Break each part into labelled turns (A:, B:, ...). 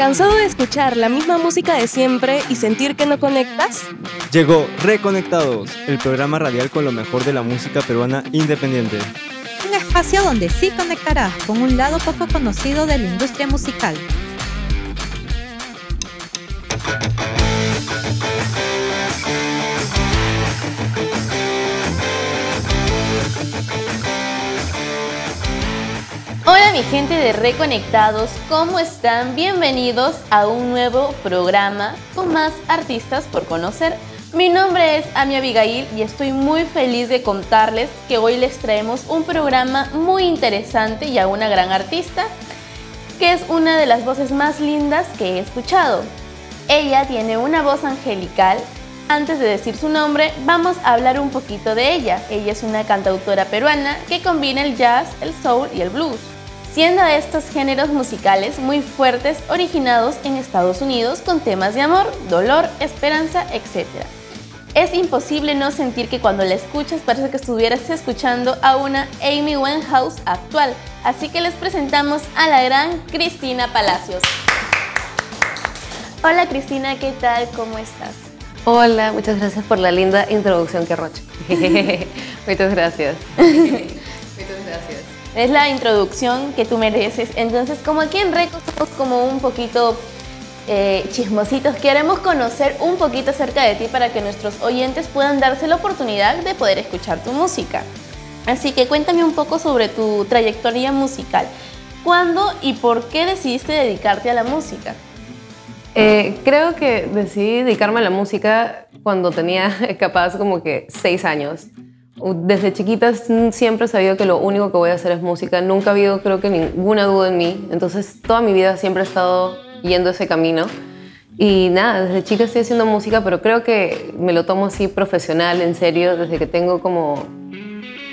A: ¿Cansado de escuchar la misma música de siempre y sentir que no conectas?
B: Llegó Reconectados, el programa radial con lo mejor de la música peruana independiente.
C: Un espacio donde sí conectarás con un lado poco conocido de la industria musical.
D: Hola mi gente de Reconectados, ¿cómo están? Bienvenidos a un nuevo programa con más artistas por conocer. Mi nombre es Ami Abigail y estoy muy feliz de contarles que hoy les traemos un programa muy interesante y a una gran artista, que es una de las voces más lindas que he escuchado. Ella tiene una voz angelical. Antes de decir su nombre, vamos a hablar un poquito de ella. Ella es una cantautora peruana que combina el jazz, el soul y el blues siendo estos géneros musicales muy fuertes originados en Estados Unidos con temas de amor, dolor, esperanza, etc. Es imposible no sentir que cuando la escuchas parece que estuvieras escuchando a una Amy Winehouse actual, así que les presentamos a la gran Cristina Palacios. Hola Cristina, ¿qué tal? ¿Cómo estás?
E: Hola, muchas gracias por la linda introducción que roche. muchas gracias.
D: Es la introducción que tú mereces. Entonces, como aquí en Reco somos como un poquito eh, chismositos, queremos conocer un poquito acerca de ti para que nuestros oyentes puedan darse la oportunidad de poder escuchar tu música. Así que cuéntame un poco sobre tu trayectoria musical. ¿Cuándo y por qué decidiste dedicarte a la música?
E: Eh, creo que decidí dedicarme a la música cuando tenía capaz como que seis años desde chiquita siempre he sabido que lo único que voy a hacer es música. Nunca ha habido, creo que, ninguna duda en mí. Entonces, toda mi vida siempre he estado yendo ese camino. Y nada, desde chica estoy haciendo música, pero creo que me lo tomo así profesional, en serio, desde que tengo como...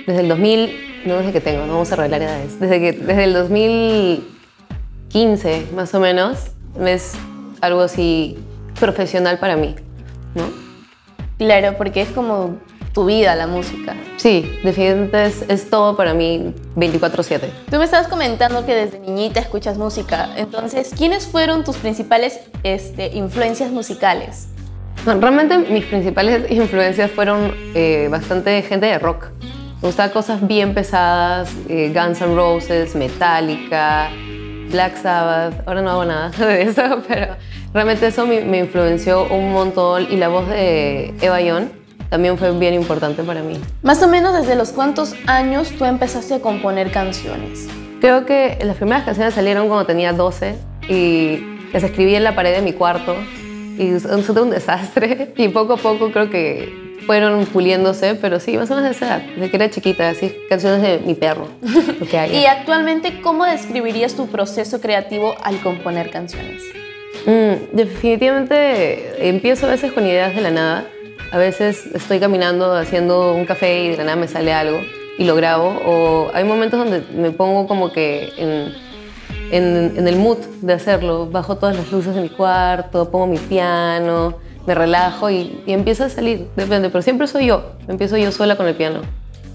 E: Desde el 2000, no desde que tengo, no vamos a revelar edades. Desde, que, desde el 2015, más o menos, es algo así profesional para mí, ¿no?
D: Claro, porque es como tu vida la música.
E: Sí, definitivamente es, todo para mí 24/7.
D: Tú me estabas comentando que desde niñita escuchas música, entonces, ¿quiénes fueron tus principales este, influencias musicales?
E: realmente mis principales influencias fueron eh, bastante gente de rock. Me gustaban cosas bien pesadas, eh, Guns N' Roses, Metallica, Black Sabbath. Ahora no hago nada de eso, pero realmente eso me, me influenció un montón. Y la voz de Eva Young también fue bien importante para mí.
D: Más o menos desde los cuántos años tú empezaste a componer canciones?
E: Creo que las primeras canciones salieron cuando tenía 12 y las escribí en la pared de mi cuarto y fue un desastre y poco a poco creo que fueron puliéndose, pero sí, más o menos de esa edad, desde que era chiquita, así canciones de mi perro.
D: y actualmente, ¿cómo describirías tu proceso creativo al componer canciones?
E: Mm, definitivamente empiezo a veces con ideas de la nada a veces estoy caminando haciendo un café y de la nada me sale algo y lo grabo. O hay momentos donde me pongo como que en, en, el mood de hacerlo. Bajo todas las luces de mi cuarto, pongo mi piano, me relajo y, y empieza a salir. Depende, pero siempre soy yo. Empiezo yo sola con el piano.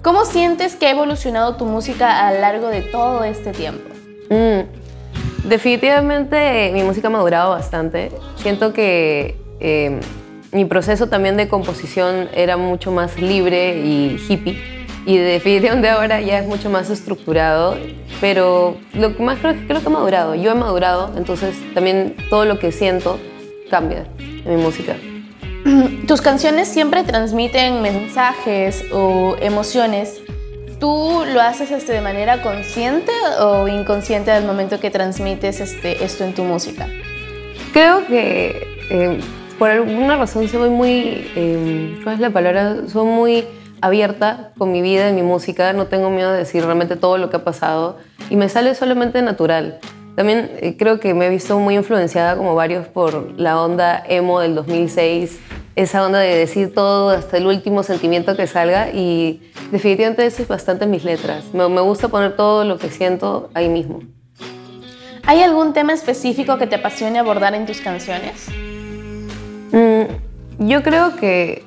D: ¿Cómo sientes que ha evolucionado tu música a lo largo de todo este tiempo?
E: Mm, definitivamente mi música ha madurado bastante. Siento que eh, mi proceso también de composición era mucho más libre y hippie. Y definitivamente ahora ya es mucho más estructurado, pero lo que más creo, creo que he madurado. Yo he madurado, entonces también todo lo que siento cambia en mi música.
D: Tus canciones siempre transmiten mensajes o emociones. ¿Tú lo haces este, de manera consciente o inconsciente al momento que transmites este, esto en tu música?
E: Creo que eh, por alguna razón soy muy, eh, ¿cuál es la palabra? Soy muy abierta con mi vida y mi música, no tengo miedo de decir realmente todo lo que ha pasado y me sale solamente natural. También eh, creo que me he visto muy influenciada como varios por la onda emo del 2006, esa onda de decir todo hasta el último sentimiento que salga y definitivamente eso es bastante en mis letras. Me, me gusta poner todo lo que siento ahí mismo.
D: ¿Hay algún tema específico que te apasione abordar en tus canciones?
E: Yo creo que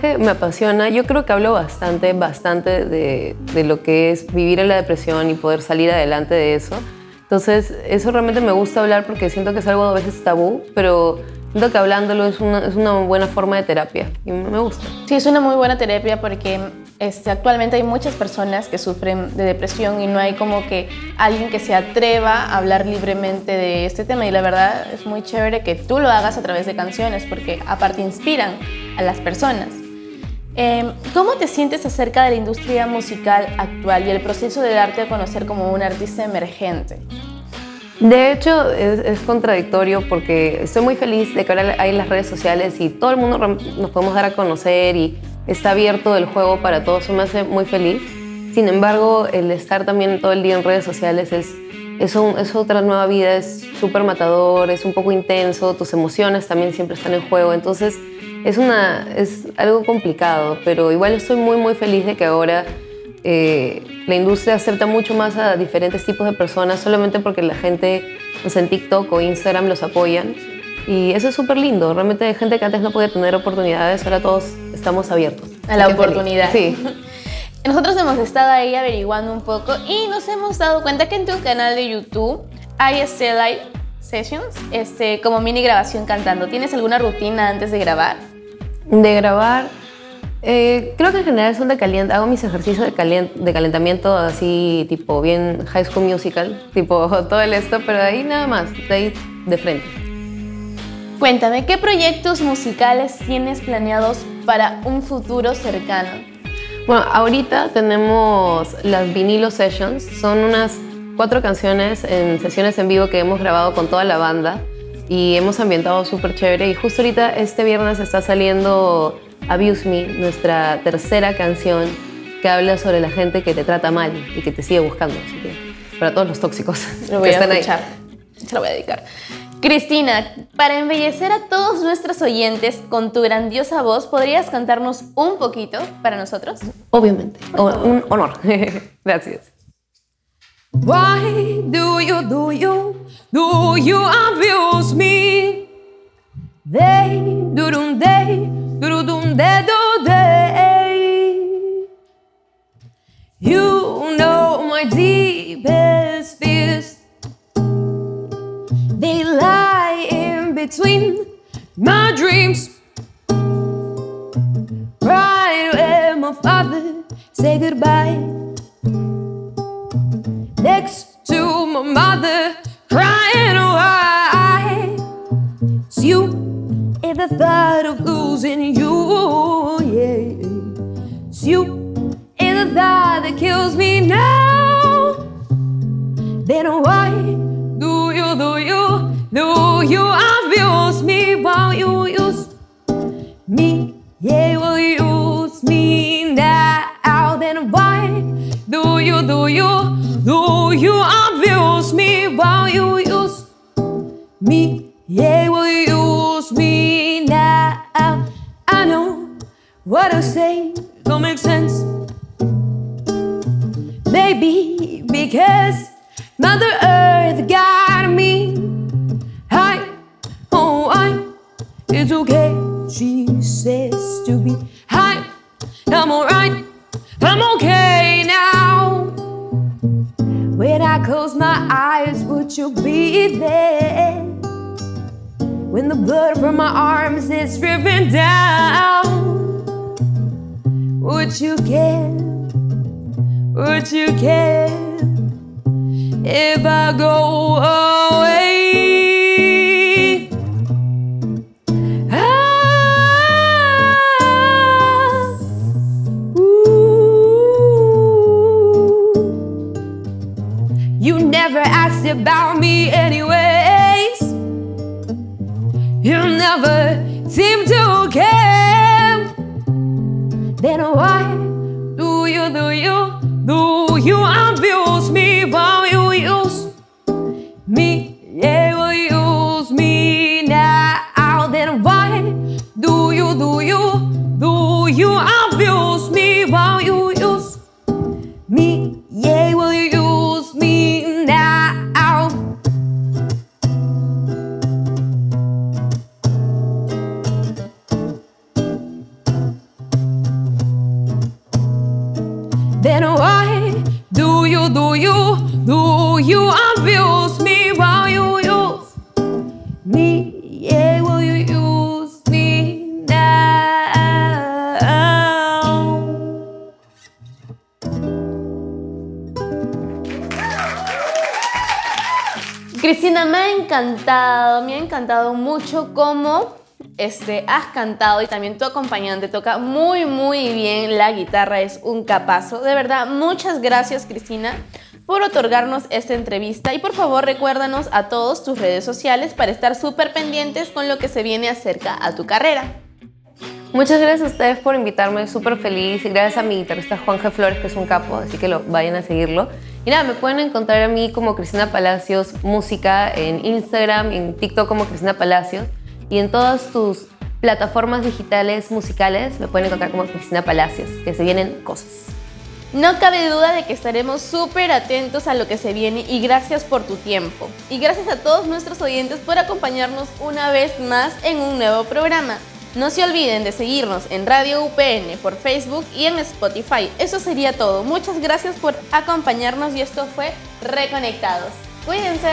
E: que me apasiona, yo creo que hablo bastante, bastante de, de, lo que es vivir en la depresión y poder salir adelante de eso.
F: Entonces, eso realmente me gusta hablar porque siento que es algo a veces tabú, pero siento que hablándolo es una, es una buena forma de terapia y me gusta.
D: Sí, es una muy buena terapia porque este, actualmente hay muchas personas que sufren de depresión y no hay como que alguien que se atreva a hablar libremente de este tema y la verdad es muy chévere que tú lo hagas a través de canciones porque aparte inspiran a las personas. Em, ¿Cómo te sientes acerca de la industria musical actual y el proceso de darte a conocer como un artista emergente?
F: De hecho, es, contradictorio porque estoy muy feliz de que ahora hay las redes sociales y todo el mundo nos podemos dar a conocer y está abierto el juego para todos. Eso me hace muy feliz. Sin embargo, el estar también todo el día en redes sociales es, es, es otra nueva vida, es súper matador, es un poco intenso, tus emociones también siempre están en juego. Entonces, es, una, es algo complicado, pero igual estoy muy, muy feliz de que ahora eh, la industria acepta mucho más a diferentes tipos de personas solamente porque la gente en TikTok o Instagram los apoyan. Y eso es súper lindo. Realmente hay gente que antes no podía tener oportunidades, ahora todos estamos abiertos.
D: A la oportunidad.
F: Sí.
D: Nosotros hemos estado ahí averiguando un poco y nos hemos dado cuenta que en tu canal de YouTube hay este live sessions, este, como mini grabación cantando. ¿Tienes alguna rutina antes de grabar?
F: De grabar, eh, creo que en general son de caliente. Hago mis ejercicios de, de calentamiento así, tipo bien High School Musical, tipo todo el esto, pero de ahí nada más, de ahí de frente.
D: Cuéntame, ¿qué proyectos musicales tienes planeados para un futuro cercano?
F: Bueno, ahorita tenemos las vinilo sessions, son unas cuatro canciones en sesiones en vivo que hemos grabado con toda la banda y hemos ambientado súper chévere y justo ahorita este viernes está saliendo Abuse Me, nuestra tercera canción que habla sobre la gente que te trata mal y que te sigue buscando. Así que para todos los tóxicos
D: lo voy a escuchar. Se lo voy a dedicar. Cristina, para embellecer a todos nuestros oyentes con tu grandiosa voz, ¿podrías cantarnos un poquito para nosotros?
F: Obviamente, un honor. Gracias. Why do you, do you, do you abuse me? They, do, do, they, Durudum de do day. You know my deepest fears. They lie in between my dreams. Right where my father say goodbye. Next to my mother crying why. It's you in the thought thought that kills me now. Then why do you, do you, do you abuse me while you use me? Yeah, says to be high. I'm alright. I'm okay now. When I close my eyes, would you be there? when the blood from my arms is dripping down. Would you care? Would you care if I go away? About me anyway. You never seem to care. Then why me? Cristina, me ha encantado, me ha encantado mucho cómo este, has cantado y también tu acompañante toca muy, muy bien la guitarra, es un capazo. De verdad, muchas gracias, Cristina por otorgarnos esta entrevista y por favor recuérdanos a todos tus redes sociales para estar súper pendientes con lo que se viene acerca a tu carrera.
E: Muchas gracias a ustedes por invitarme, súper feliz y gracias a mi guitarrista Juan. Flores que es un capo, así que lo vayan a seguirlo. Y nada, me pueden encontrar a mí como Cristina Palacios Música en Instagram, en TikTok como Cristina Palacios y en todas tus plataformas digitales musicales me pueden encontrar como Cristina Palacios, que se vienen cosas.
F: No cabe duda de que estaremos súper atentos a lo que se viene y gracias por tu tiempo. Y gracias a todos nuestros oyentes por acompañarnos una vez más en un nuevo programa. No se olviden de seguirnos en Radio UPN por Facebook y en Spotify. Eso sería todo. Muchas gracias por acompañarnos y esto fue Reconectados. Cuídense.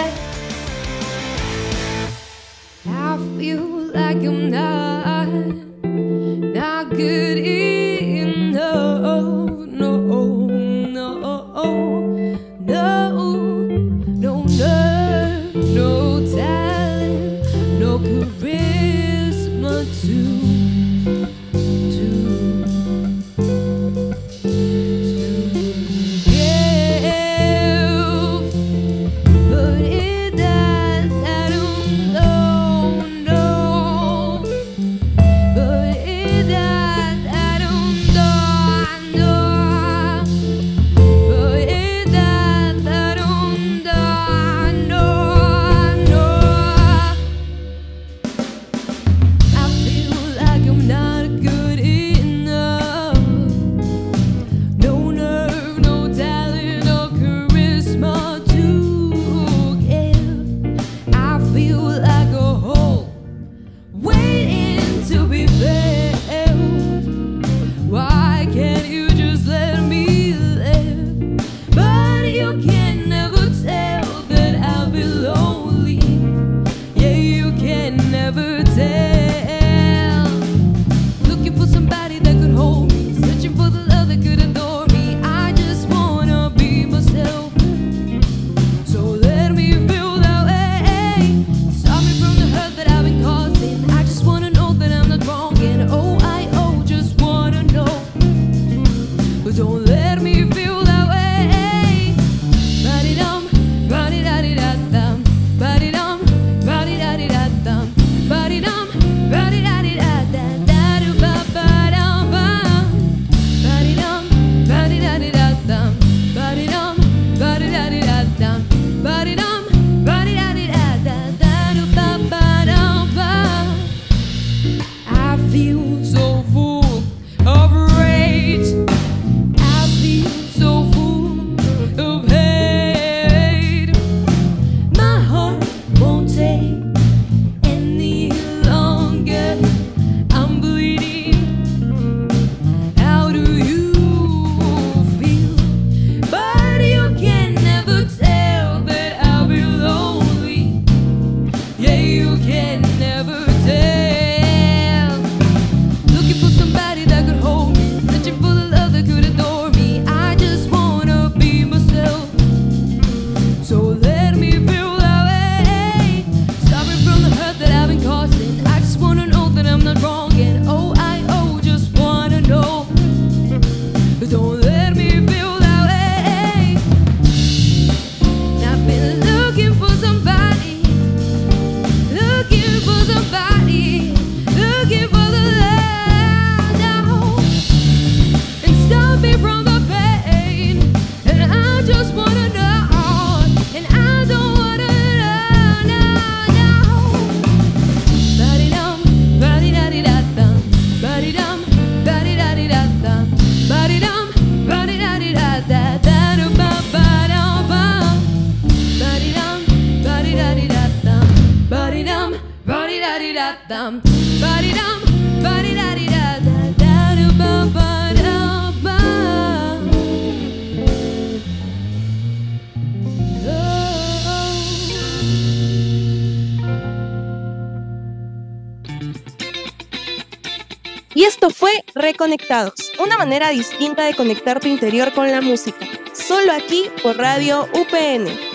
A: Conectados, una manera distinta de conectar tu interior con la música. Solo aquí por Radio UPN